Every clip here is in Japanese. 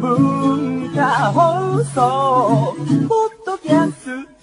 文化放送ポッドキャスト。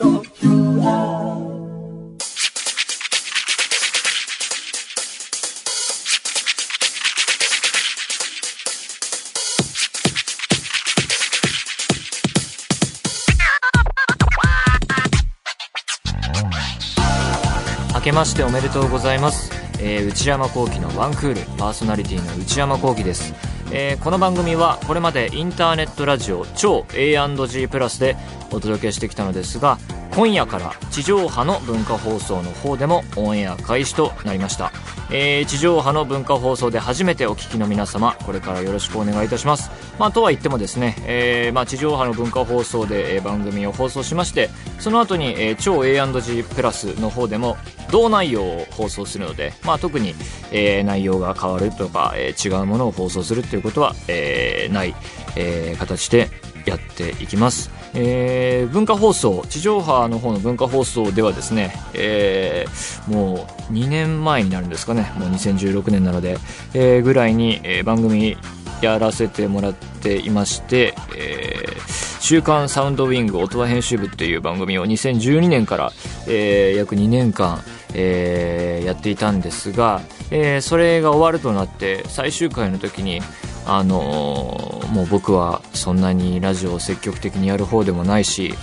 けましておめでとうございます、えー内山聖輝のワンクールパーソナリティの内山聖輝です、えーこの番組はこれまでインターネットラジオ超 A&G プラスでお届けしてきたのですが今夜から地上波の文化放送の方でもオンエア開始となりました、えー地上波の文化放送で初めてお聞きの皆様これからよろしくお願いいたしますまあとは言ってもですね、えーまあ、地上波の文化放送で、えー番組を放送しましてその後に、えー超 A&G プラスの方でも同内容を放送するので、まあ、特に、えー内容が変わるとか、えー違うものを放送するということは、えーない、えー形でやっていきます。えー文化放送地上波の方の文化放送ではですね、えーもう2年前になるんですかね。もう2016年なので、えーぐらいに、え番組やらせてもらっていまして、えー週刊サウンドウィング音羽編集部っていう番組を2012年から、えー約2年間、えーやっていたんですが、えーそれが終わるとなって最終回の時にあのもう僕はそんなにラジオを積極的にやる方でもないし、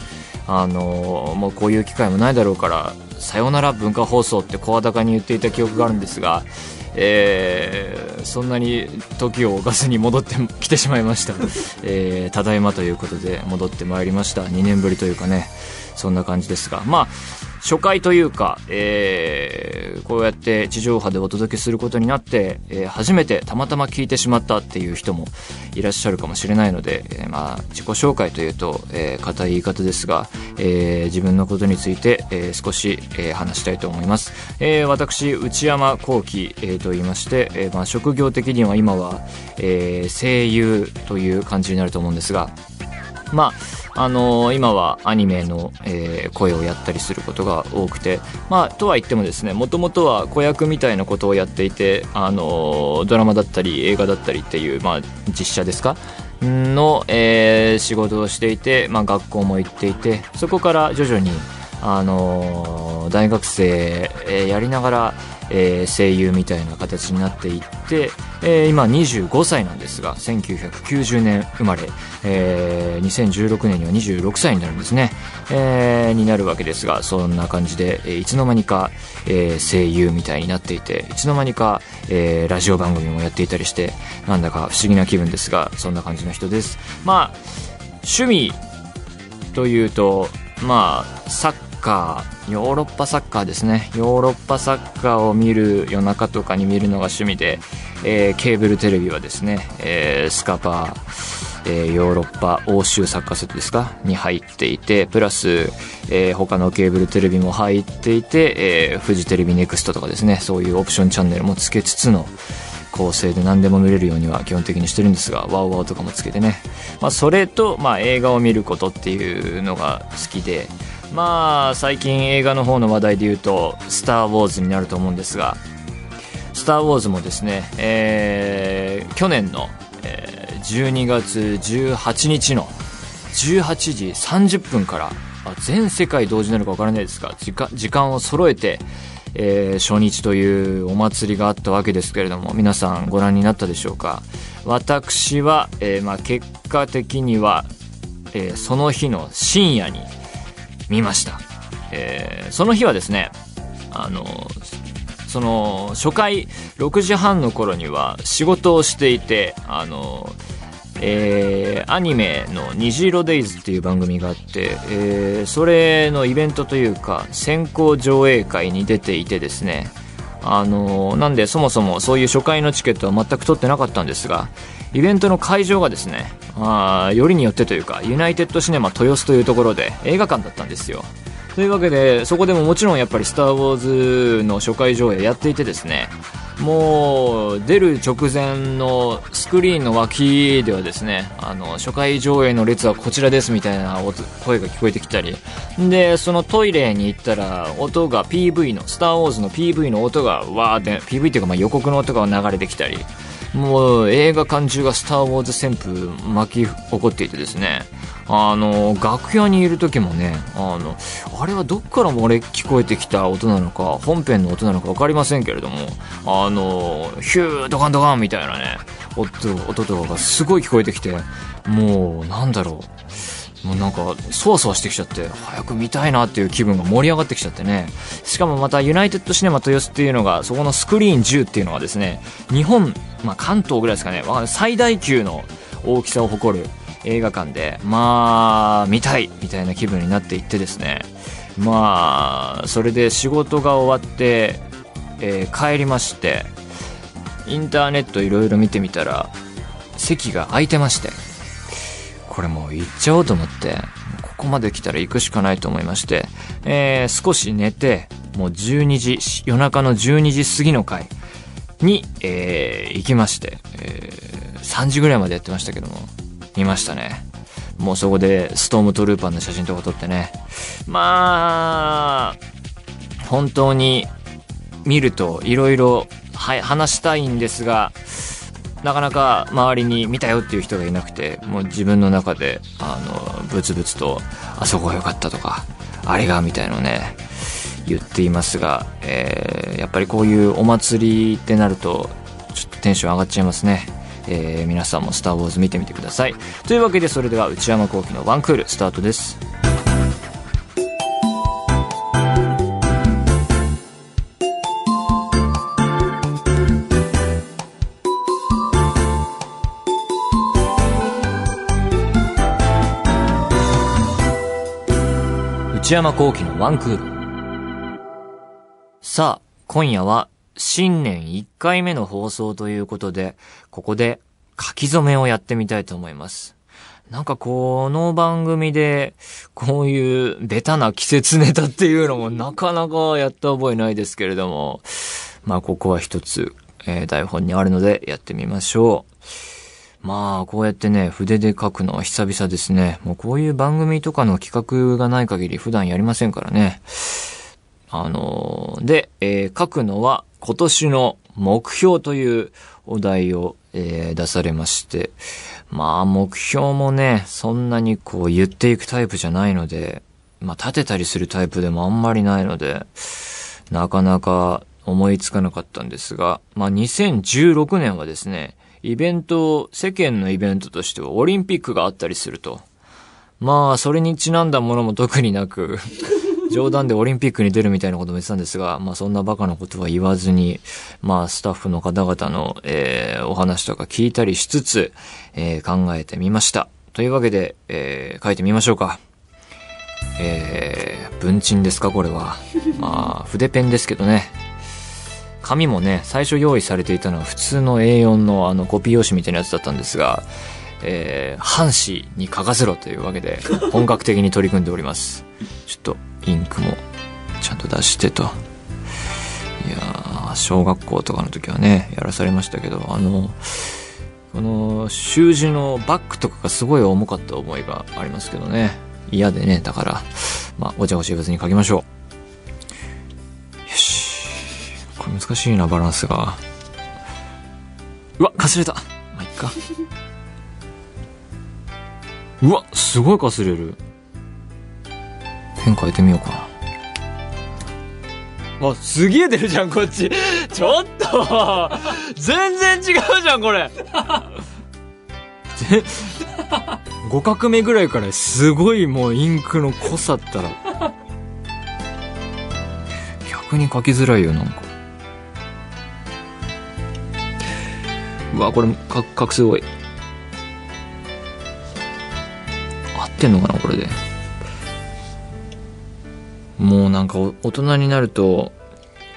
あのもうこういう機会もないだろうから、さよなら文化放送って声高に言っていた記憶があるんですが、えーそんなに時を置かずに戻ってきてしまいました。えーただいまということで戻ってまいりました。2年ぶりというかね、そんな感じですが、まあ、初回というか、えーこうやって地上波でお届けすることになって、えー初めてたまたま聞いてしまったっていう人もいらっしゃるかもしれないので、えーまあ、自己紹介というと、えー硬い言い方ですが、えー自分のことについて、えー少し、えー話したいと思います。えー私、内山幸輝、えーと言いまして、えーまあ、職業的には今は、えー声優という感じになると思うんですが、まあ、あの今はアニメの、えー声をやったりすることが多くて、まあ、とは言ってもですね、もともとは子役みたいなことをやっていて、あのドラマだったり映画だったりっていう、まあ、実写ですか？の、えー仕事をしていて、まあ、学校も行っていて、そこから徐々に、あの大学生、えーやりながら、えー声優みたいな形になっていって、えー今25歳なんですが、1990年生まれ、えー2016年には26歳になるんですね、えーになるわけですが、そんな感じで、えーいつの間にか、えー声優みたいになっていて、いつの間にか、えーラジオ番組もやっていたりして、なんだか不思議な気分ですが、そんな感じの人です。まあ、趣味というと、まあ、サッカー、ヨーロッパサッカーですね。ヨーロッパサッカーを見る夜中とかに見るのが趣味で、えーケーブルテレビはですね、えースカパー、えーヨーロッパ欧州サッカーセットですか？に入っていて、プラス、えー他のケーブルテレビも入っていて、えーフジテレビネクストとかですね、そういうオプションチャンネルもつけつつの、構成で何でも見れるようには基本的にしてるんですが、ワウワウとかもつけてね。まあ、それと、まあ、映画を見ることっていうのが好きで、まあ、最近映画の方の話題で言うと、スター・ウォーズになると思うんですが、スター・ウォーズもですね、えー去年の、えー12月18日の18時30分から、あ全世界同時なのか分からないですが、時間時間を揃えて、えー初日というお祭りがあったわけですけれども、皆さんご覧になったでしょうか？私は、えーまあ、結果的には、えーその日の深夜に見ました。えーその日はですね、あの、その、初回6時半の頃には仕事をしていて、あの、えーアニメの虹色デイズっていう番組があって、えーそれのイベントというか、先行上映会に出ていてですね、あのなんでそもそもそういう初回のチケットは全く取ってなかったんですが、イベントの会場がですね、あよりによってというか、ユナイテッドシネマ豊洲というところで映画館だったんですよ。というわけで、そこでももちろんやっぱりスター・ウォーズの初回上映やっていてですね、もう出る直前のスクリーンの脇ではですね、あの、初回上映の列はこちらですみたいな声が聞こえてきたり、で、そのトイレに行ったら音が PV の、スター・ウォーズの PV の音がわーって、PV っていうかまあ予告の音が流れてきたり、もう映画館中がスター・ウォーズ旋風巻き起こっていてですね、あの、楽屋にいる時もね、あの、あれはどっからも俺聞こえてきた音なのか、本編の音なのか分かりませんけれども、あの、ヒュードカンドカンみたいなね、音、音とかがすごい聞こえてきて、もう、なんだろう。もうなんか、そわそわしてきちゃって、早く見たいなっていう気分が盛り上がってきちゃってね。しかもまた、ユナイテッドシネマ豊洲っていうのが、そこのスクリーン10っていうのがですね、日本、まあ関東ぐらいですかね、最大級の大きさを誇る映画館で、まあ、見たいみたいな気分になっていってですね、まあ、それで仕事が終わって、えー、帰りまして、インターネットいろいろ見てみたら、席が空いてまして、これもう行っちゃおうと思って、ここまで来たら行くしかないと思いまして、えー、少し寝て、もう12時、夜中の12時過ぎの回に、えー、行きまして、えー、3時ぐらいまでやってましたけども、見ましたね。もうそこでストームトルーパーの写真とか撮ってね。まあ、本当に見ると色々話したいんですが、なかなか周りに見たよっていう人がいなくて、もう自分の中で、あの、ブツブツと、あそこが良かったとか、あれが、みたいのね、言っていますが、えー、やっぱりこういうお祭りってなると、ちょっとテンション上がっちゃいますね。えー、皆さんも「スター・ウォーズ」見てみてくださいというわけでそれでは内山昂輝のワンクールスタートです内山聖輝のワンクールさあ今夜は新年1回目の放送ということで、ここで書き初めをやってみたいと思います。なんかこの番組で、こういうベタな季節ネタっていうのもなかなかやった覚えないですけれども、まあここは一つ、えー、台本にあるのでやってみましょう。まあ、こうやってね、筆で書くのは久々ですね。もうこういう番組とかの企画がない限り普段やりませんからね。あのー、で、えー、書くのは今年の目標というお題を、えー、出されまして、まあ目標もね、そんなにこう言っていくタイプじゃないので、まあ立てたりするタイプでもあんまりないので、なかなか思いつかなかったんですが、まあ2016年はですね、イベント、世間のイベントとしてはオリンピックがあったりすると。まあ、それにちなんだものも特になく 冗談でオリンピックに出るみたいなことも言ってたんですが、まあそんなバカなことは言わずに、まあスタッフの方々の、えー、お話とか聞いたりしつつ、えー、考えてみました。というわけで、えー、書いてみましょうか。えー、文鎮ですかこれは。まあ、筆ペンですけどね。紙もね、最初用意されていたのは普通の A4 のあのコピー用紙みたいなやつだったんですが、えー、半紙に書かせろというわけで、本格的に取り組んでおります。ちょっと、インクもちゃんと出してと。いや小学校とかの時はね、やらされましたけど、あの、この習字のバッグとかがすごい重かった思いがありますけどね。嫌でね、だから、まあ、ごちゃごちゃ言わずに書きましょう。難しいな、バランスが。うわ、かすれた。まあ、いっか。うわ、すごいかすれる。ペン変えてみようかな。あ、すげえ出るじゃん、こっち。ちょっと全然違うじゃん、これ。5画目ぐらいからすごいもうインクの濃さったら。逆に書きづらいよ、なんか。うわ、これ、か、かくすごい。合ってんのかな、これで。もうなんか大人になると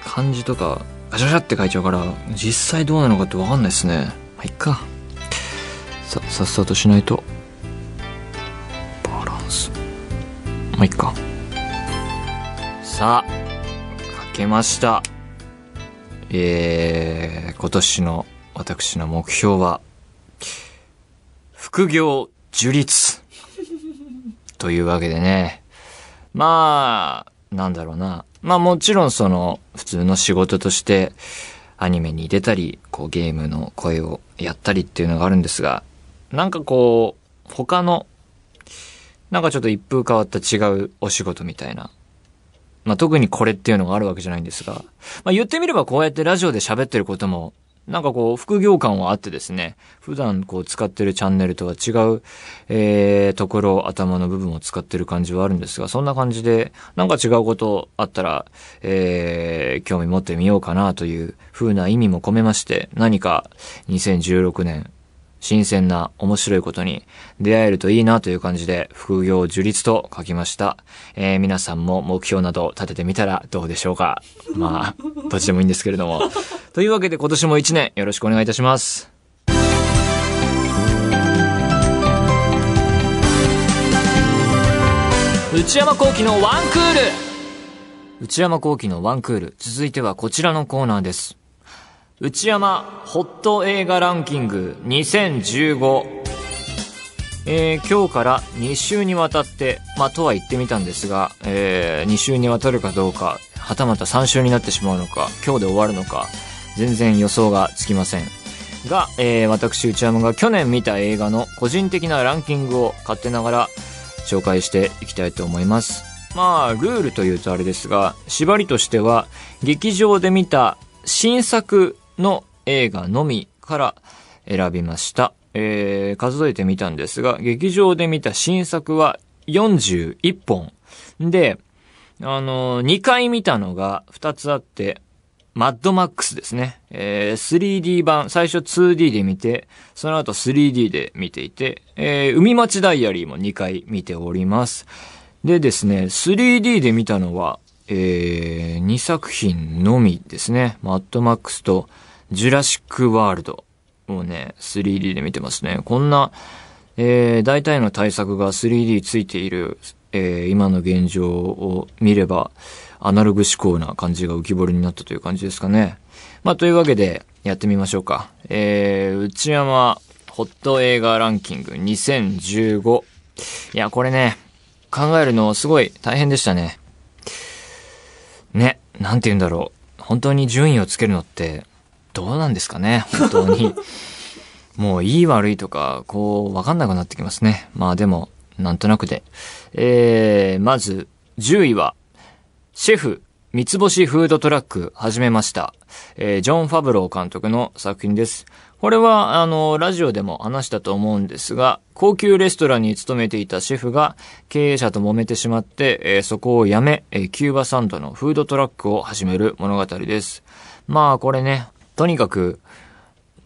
漢字とかガシャガシャって書いちゃうから実際どうなのかって分かんないですね。まあいっか。ささっさとしないと。バランス。まあいっか。さあ書けました。えー、今年の私の目標は副業樹立というわけでねまあなんだろうな。まあもちろんその、普通の仕事として、アニメに出たり、こうゲームの声をやったりっていうのがあるんですが、なんかこう、他の、なんかちょっと一風変わった違うお仕事みたいな。まあ、特にこれっていうのがあるわけじゃないんですが、まあ、言ってみればこうやってラジオで喋ってることも、なんかこう、副業感はあってですね、普段こう使ってるチャンネルとは違う、えー、ところ、頭の部分を使ってる感じはあるんですが、そんな感じで、なんか違うことあったら、えー、興味持ってみようかなという風な意味も込めまして、何か2016年、新鮮な面白いことに出会えるといいなという感じで副業樹立と書きました。えー、皆さんも目標など立ててみたらどうでしょうかまあ、どっちでもいいんですけれども。というわけで今年も一年よろしくお願いいたします。内山幸喜のワンクール内山幸喜のワンクール。続いてはこちらのコーナーです。内山ホット映画ランキング2015。えー、今日から2週にわたって、まあ、とは言ってみたんですが、えー、2週にわたるかどうか、はたまた3週になってしまうのか、今日で終わるのか、全然予想がつきません。が、えー、私内山が去年見た映画の個人的なランキングを勝手ながら紹介していきたいと思います。まあ、ルールというとあれですが、縛りとしては、劇場で見た新作の映画のみから選びました。えー、数えてみたんですが、劇場で見た新作は41本。で、あのー、2回見たのが2つあって、マッドマックスですね。えー、3D 版、最初 2D で見て、その後 3D で見ていて、えー、海町ダイアリーも2回見ております。でですね、3D で見たのは、えー、2作品のみですね。マッドマックスとジュラシックワールドをね、3D で見てますね。こんな、えー、大体の対策が 3D ついている、えー、今の現状を見れば、アナログ思考な感じが浮き彫りになったという感じですかね。まあ、というわけで、やってみましょうか。えー、内山ホット映画ランキング2015。いや、これね、考えるのすごい大変でしたね。ね、なんて言うんだろう。本当に順位をつけるのって、どうなんですかね、本当に。もういい悪いとか、こう、わかんなくなってきますね。まあでも、なんとなくで。えー、まず、10位は、シェフ、三つ星フードトラック始めました。えー、ジョン・ファブロー監督の作品です。これは、あの、ラジオでも話したと思うんですが、高級レストランに勤めていたシェフが経営者と揉めてしまって、えー、そこを辞め、えー、キューバサンドのフードトラックを始める物語です。まあ、これね、とにかく、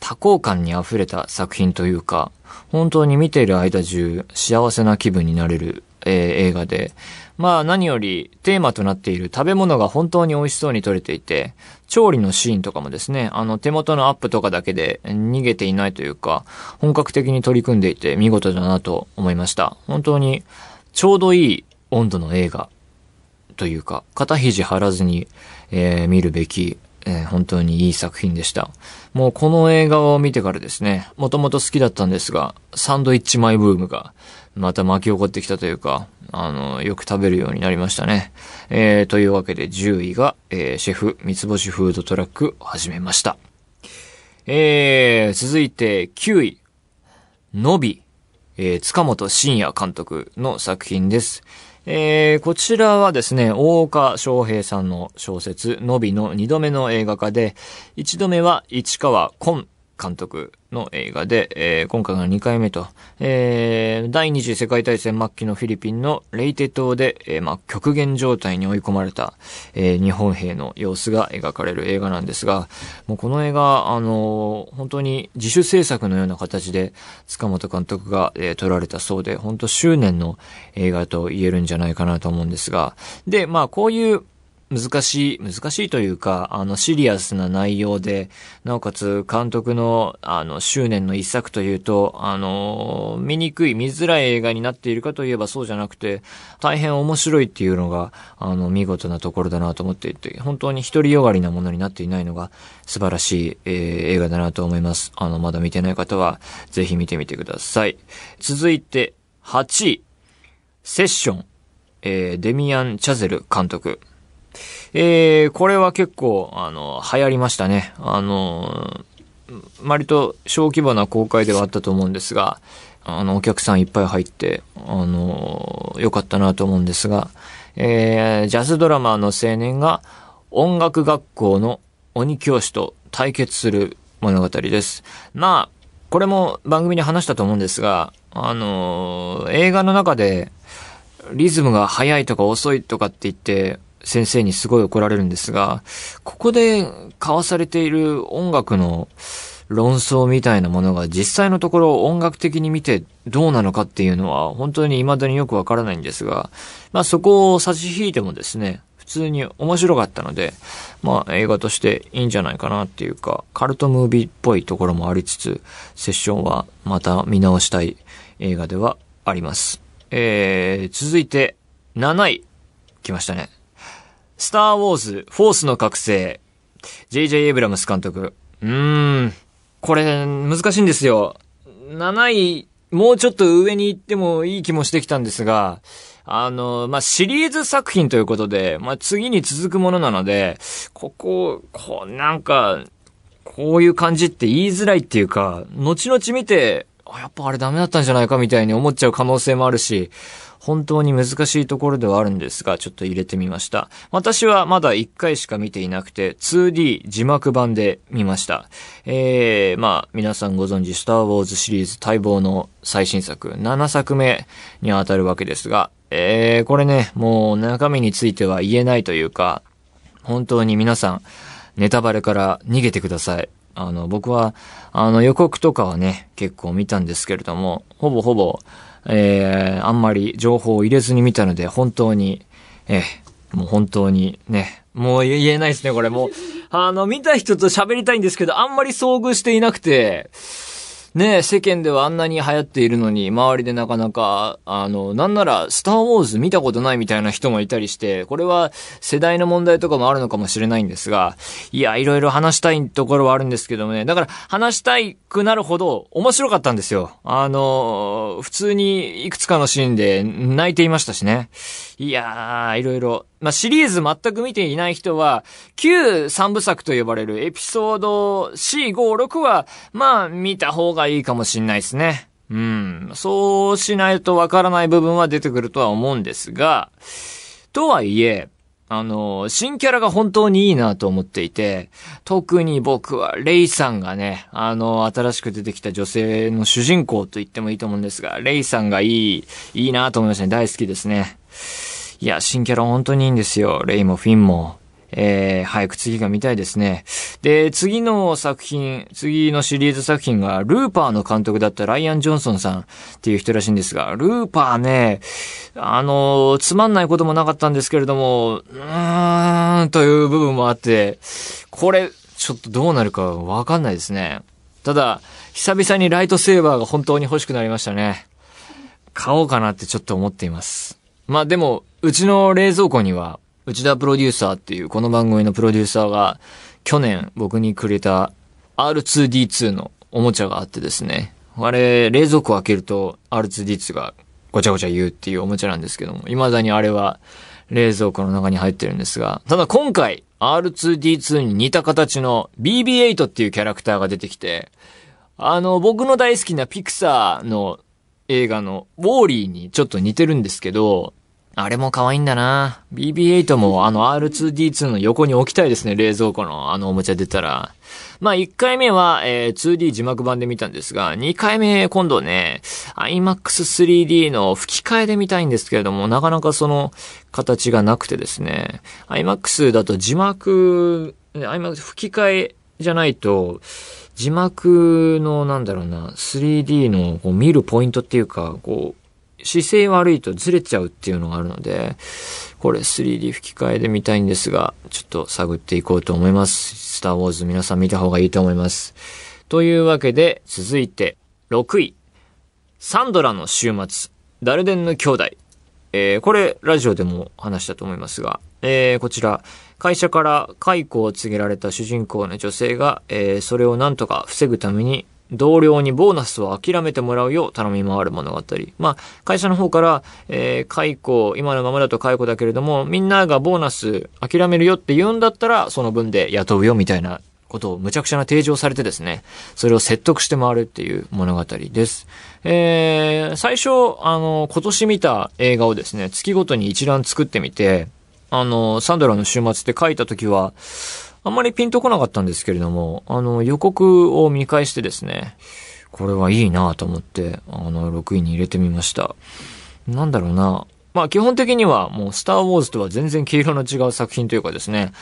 多幸感に溢れた作品というか、本当に見ている間中幸せな気分になれる、えー、映画で、まあ何よりテーマとなっている食べ物が本当に美味しそうに撮れていて、調理のシーンとかもですね、あの手元のアップとかだけで逃げていないというか、本格的に取り組んでいて見事だなと思いました。本当にちょうどいい温度の映画というか、肩肘張らずに、えー、見るべき、えー、本当にいい作品でした。もうこの映画を見てからですね、もともと好きだったんですが、サンドイッチマイブームがまた巻き起こってきたというか、あの、よく食べるようになりましたね。えー、というわけで10位が、えー、シェフ三つ星フードトラックを始めました。えー、続いて9位、のび、えー、塚本慎也監督の作品です。えー、こちらはですね、大岡翔平さんの小説、のびの二度目の映画化で、一度目は市川崑監督の映画で、えー、今回が2回目と、えー、第二次世界大戦末期のフィリピンのレイテ島で、えー、まあ、極限状態に追い込まれた、えー、日本兵の様子が描かれる映画なんですが、もうこの映画、あの、本当に自主制作のような形で、塚本監督が、えー、撮られたそうで、本当執念の映画と言えるんじゃないかなと思うんですが、で、まあ、こういう難しい、難しいというか、あの、シリアスな内容で、なおかつ監督の、あの、執念の一作というと、あの、見にくい、見づらい映画になっているかといえばそうじゃなくて、大変面白いっていうのが、あの、見事なところだなと思っていて、本当に独りよがりなものになっていないのが素晴らしい、えー、映画だなと思います。あの、まだ見てない方は、ぜひ見てみてください。続いて、8位、セッション、えー、デミアン・チャゼル監督。えー、これは結構、あの、流行りましたね。あの、割と小規模な公開ではあったと思うんですが、あの、お客さんいっぱい入って、あの、良かったなと思うんですが、えー、ジャズドラマーの青年が音楽学校の鬼教師と対決する物語です。まあ、これも番組で話したと思うんですが、あの、映画の中でリズムが速いとか遅いとかって言って、先生にすごい怒られるんですが、ここで交わされている音楽の論争みたいなものが実際のところ音楽的に見てどうなのかっていうのは本当に未だによくわからないんですが、まあそこを差し引いてもですね、普通に面白かったので、まあ映画としていいんじゃないかなっていうか、カルトムービーっぽいところもありつつ、セッションはまた見直したい映画ではあります。えー、続いて7位来ましたね。スターウォーズ、フォースの覚醒。J.J. エブラムス監督。うーん。これ、難しいんですよ。7位、もうちょっと上に行ってもいい気もしてきたんですが、あの、まあ、シリーズ作品ということで、まあ、次に続くものなので、ここ、こう、なんか、こういう感じって言いづらいっていうか、後々見て、あやっぱあれダメだったんじゃないかみたいに思っちゃう可能性もあるし、本当に難しいところではあるんですが、ちょっと入れてみました。私はまだ1回しか見ていなくて、2D 字幕版で見ました。えー、まあ、皆さんご存知、スターウォーズシリーズ待望の最新作、7作目にあたるわけですが、えー、これね、もう中身については言えないというか、本当に皆さん、ネタバレから逃げてください。あの、僕は、あの予告とかはね、結構見たんですけれども、ほぼほぼ、えー、あんまり情報を入れずに見たので、本当に、えー、もう本当にね、もう言えないですね、これもう。あの、見た人と喋りたいんですけど、あんまり遭遇していなくて、ね世間ではあんなに流行っているのに、周りでなかなか、あの、なんなら、スターウォーズ見たことないみたいな人もいたりして、これは世代の問題とかもあるのかもしれないんですが、いや、いろいろ話したいところはあるんですけどもね、だから話したいくなるほど面白かったんですよ。あの、普通にいくつかのシーンで泣いていましたしね。いやー、いろいろ。まあ、シリーズ全く見ていない人は、旧三部作と呼ばれるエピソード4、5、6は、まあ、見た方がいいかもしんないですね。うん。そうしないとわからない部分は出てくるとは思うんですが、とはいえ、あの、新キャラが本当にいいなと思っていて、特に僕はレイさんがね、あの、新しく出てきた女性の主人公と言ってもいいと思うんですが、レイさんがいい、いいなと思いましたね。大好きですね。いや、新キャラ本当にいいんですよ。レイもフィンも。えー、早く次が見たいですね。で、次の作品、次のシリーズ作品が、ルーパーの監督だったライアン・ジョンソンさんっていう人らしいんですが、ルーパーね、あの、つまんないこともなかったんですけれども、うーん、という部分もあって、これ、ちょっとどうなるかわかんないですね。ただ、久々にライトセーバーが本当に欲しくなりましたね。買おうかなってちょっと思っています。まあでも、うちの冷蔵庫には、内田プロデューサーっていうこの番組のプロデューサーが去年僕にくれた R2D2 のおもちゃがあってですね。あれ、冷蔵庫開けると R2D2 がごちゃごちゃ言うっていうおもちゃなんですけども、未だにあれは冷蔵庫の中に入ってるんですが、ただ今回 R2D2 に似た形の BB8 っていうキャラクターが出てきて、あの、僕の大好きなピクサーの映画のウォーリーにちょっと似てるんですけど、あれも可愛いんだな。BB8 もあの R2D2 の横に置きたいですね、冷蔵庫のあのおもちゃ出たら。まあ1回目は、えー、2D 字幕版で見たんですが、2回目今度ね、IMAX3D の吹き替えで見たいんですけれども、なかなかその形がなくてですね、IMAX だと字幕、IMAX 吹き替えじゃないと、字幕のなんだろうな、3D のこう見るポイントっていうか、こう、姿勢悪いとずれちゃうっていうのがあるので、これ 3D 吹き替えで見たいんですが、ちょっと探っていこうと思います。スターウォーズ皆さん見た方がいいと思います。というわけで、続いて、6位。サンドラの週末。ダルデンの兄弟。えー、これ、ラジオでも話したと思いますが、えー、こちら、会社から解雇を告げられた主人公の女性が、えー、それをなんとか防ぐために同僚にボーナスを諦めてもらうよう頼み回る物語。まあ、会社の方から、えー、解雇、今のままだと解雇だけれども、みんながボーナス諦めるよって言うんだったら、その分で雇うよみたいなことを無茶苦茶な提示をされてですね、それを説得して回るっていう物語です。えー、最初、あの、今年見た映画をですね、月ごとに一覧作ってみて、あの、サンドラの週末って書いた時は、あんまりピンとこなかったんですけれども、あの、予告を見返してですね、これはいいなと思って、あの、6位に入れてみました。なんだろうな。まあ基本的にはもうスターウォーズとは全然毛色の違う作品というかですね、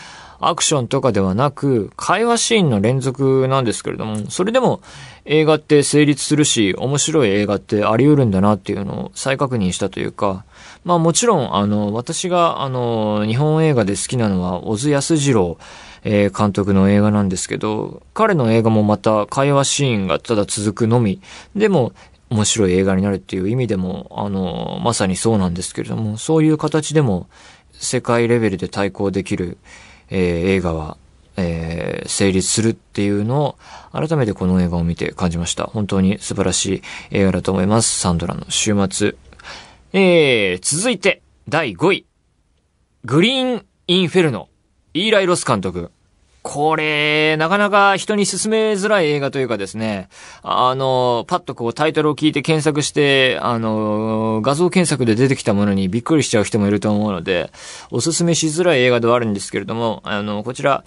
アクションとかではなく、会話シーンの連続なんですけれども、それでも映画って成立するし、面白い映画ってあり得るんだなっていうのを再確認したというか、まあもちろん、あの、私が、あの、日本映画で好きなのは、小津安二郎、え、監督の映画なんですけど、彼の映画もまた会話シーンがただ続くのみ、でも、面白い映画になるっていう意味でも、あの、まさにそうなんですけれども、そういう形でも、世界レベルで対抗できる、えー、映画は、えー、成立するっていうのを、改めてこの映画を見て感じました。本当に素晴らしい映画だと思います。サンドラの週末。えー、続いて、第5位。グリーン・インフェルノ。イーライ・ロス監督。これ、なかなか人に勧めづらい映画というかですね、あの、パッとこうタイトルを聞いて検索して、あの、画像検索で出てきたものにびっくりしちゃう人もいると思うので、おすすめしづらい映画ではあるんですけれども、あの、こちら、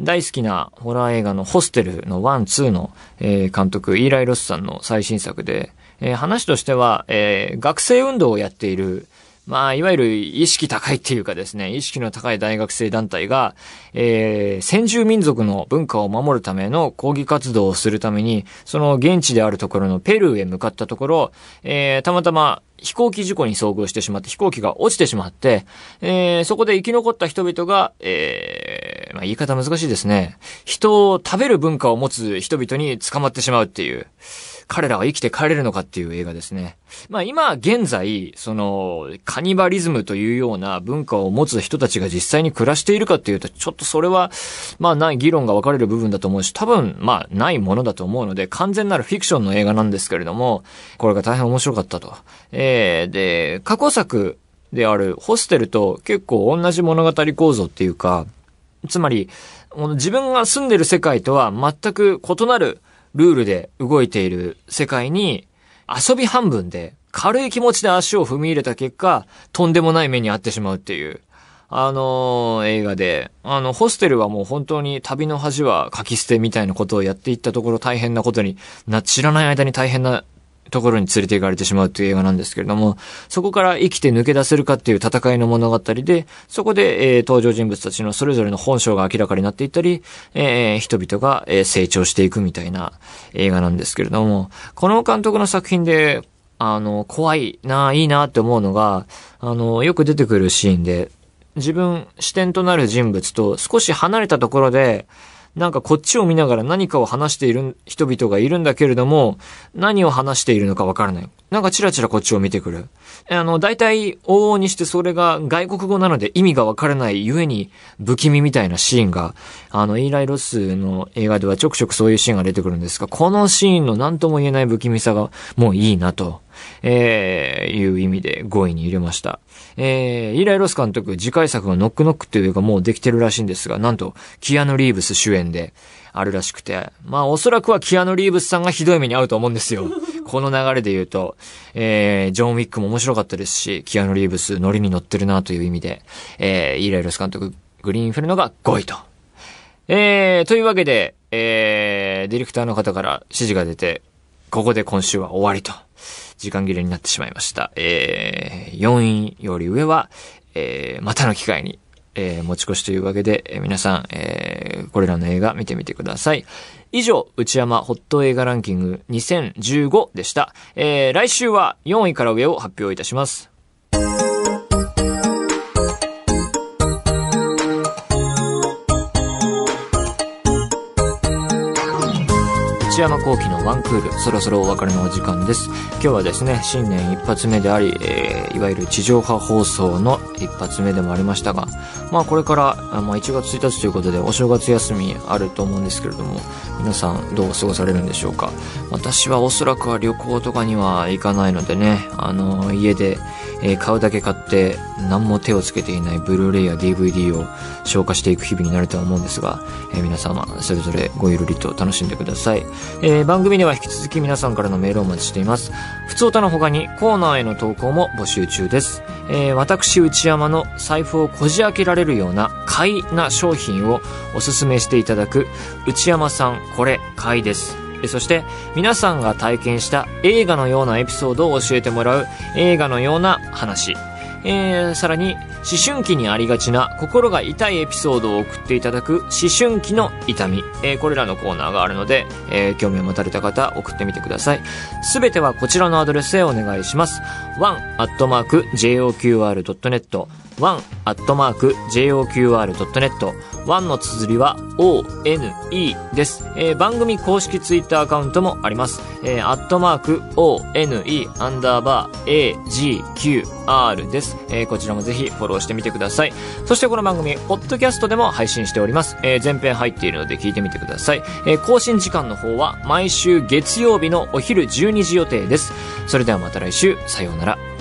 大好きなホラー映画のホステルの1、2の、えー、監督、イーライ・ロスさんの最新作で、えー、話としては、えー、学生運動をやっている、まあ、いわゆる意識高いっていうかですね、意識の高い大学生団体が、えー、先住民族の文化を守るための抗議活動をするために、その現地であるところのペルーへ向かったところ、えー、たまたま飛行機事故に遭遇してしまって、飛行機が落ちてしまって、えー、そこで生き残った人々が、えー、まあ、言い方難しいですね。人を食べる文化を持つ人々に捕まってしまうっていう。彼らは生きて帰れるのかっていう映画ですね。まあ今現在、その、カニバリズムというような文化を持つ人たちが実際に暮らしているかっていうと、ちょっとそれは、まあない議論が分かれる部分だと思うし、多分、まあないものだと思うので、完全なるフィクションの映画なんですけれども、これが大変面白かったと。えー、で、過去作であるホステルと結構同じ物語構造っていうか、つまり、自分が住んでる世界とは全く異なるルールで動いている世界に、遊び半分で軽い気持ちで足を踏み入れた結果、とんでもない目に遭ってしまうっていう、あのー、映画で、あの、ホステルはもう本当に旅の恥は書き捨てみたいなことをやっていったところ大変なことにな、知らない間に大変なところに連れて行かれてしまうという映画なんですけれども、そこから生きて抜け出せるかっていう戦いの物語で、そこで、えー、登場人物たちのそれぞれの本性が明らかになっていったり、えー、人々が、えー、成長していくみたいな映画なんですけれども、この監督の作品で、あの、怖いな、いいなって思うのが、あの、よく出てくるシーンで、自分、視点となる人物と少し離れたところで、なんかこっちを見ながら何かを話している人々がいるんだけれども、何を話しているのかわからない。なんかチラチラこっちを見てくる。あの、大体、往々にしてそれが外国語なので意味がわからないゆえに不気味みたいなシーンが、あの、イーライ・ロスの映画ではちょくちょくそういうシーンが出てくるんですが、このシーンの何とも言えない不気味さがもういいなと、えー、いう意味で5位に入れました。えー、イーライ・ロス監督、次回作がノックノックっていうかもうできてるらしいんですが、なんと、キアヌ・リーブス主演であるらしくて、まあおそらくはキアヌ・リーブスさんがひどい目に遭うと思うんですよ。この流れで言うと、えー、ジョン・ウィックも面白かったですし、キアヌ・リーブスノリに乗ってるなという意味で、えー、イーライ・ロス監督、グリーンインフェルノが5位と。えー、というわけで、えー、ディレクターの方から指示が出て、ここで今週は終わりと。時間切れになってしまいました。えー、4位より上は、えー、またの機会に、えー、持ち越しというわけで、えー、皆さん、えー、これらの映画見てみてください。以上、内山ホット映画ランキング2015でした。えー、来週は4位から上を発表いたします。内山幸喜のワンクール、そろそろお別れのお時間です。今日はですね、新年一発目であり、えー、いわゆる地上波放送の一発目でもありましたが、まあこれから、まあ1月1日ということでお正月休みあると思うんですけれども、皆さんどう過ごされるんでしょうか。私はおそらくは旅行とかには行かないのでね、あの、家で、え買うだけ買って何も手をつけていないブルーレイや DVD を消化していく日々になるとは思うんですが、え皆様それぞれごゆるりと楽しんでください。えー番組では引き続き皆さんからのメールをお待ちしています。普通歌の他にコーナーへの投稿も募集中です。えー私内山の財布をこじ開けられれるような買いな商品をおすすめしていただく内山さんこれ買いです。そして皆さんが体験した映画のようなエピソードを教えてもらう映画のような話。えー、さらに思春期にありがちな心が痛いエピソードを送っていただく思春期の痛み。えーこれらのコーナーがあるので、えー興味を持たれた方送ってみてください。すべてはこちらのアドレスへお願いします 1-joqr.net。one.joqr.net one .joqr.net one の綴りは one です。えー番組公式ツイッターアカウントもあります。えー、アットマーク one アンダーバー agqr です。えーこちらもぜひフォローしてみてください。そしてこの番組、ポッドキャストでも配信しております。えー前編入っているので聞いてみてください。えー更新時間の方は毎週月曜日のお昼12時予定です。それではまた来週、さようなら。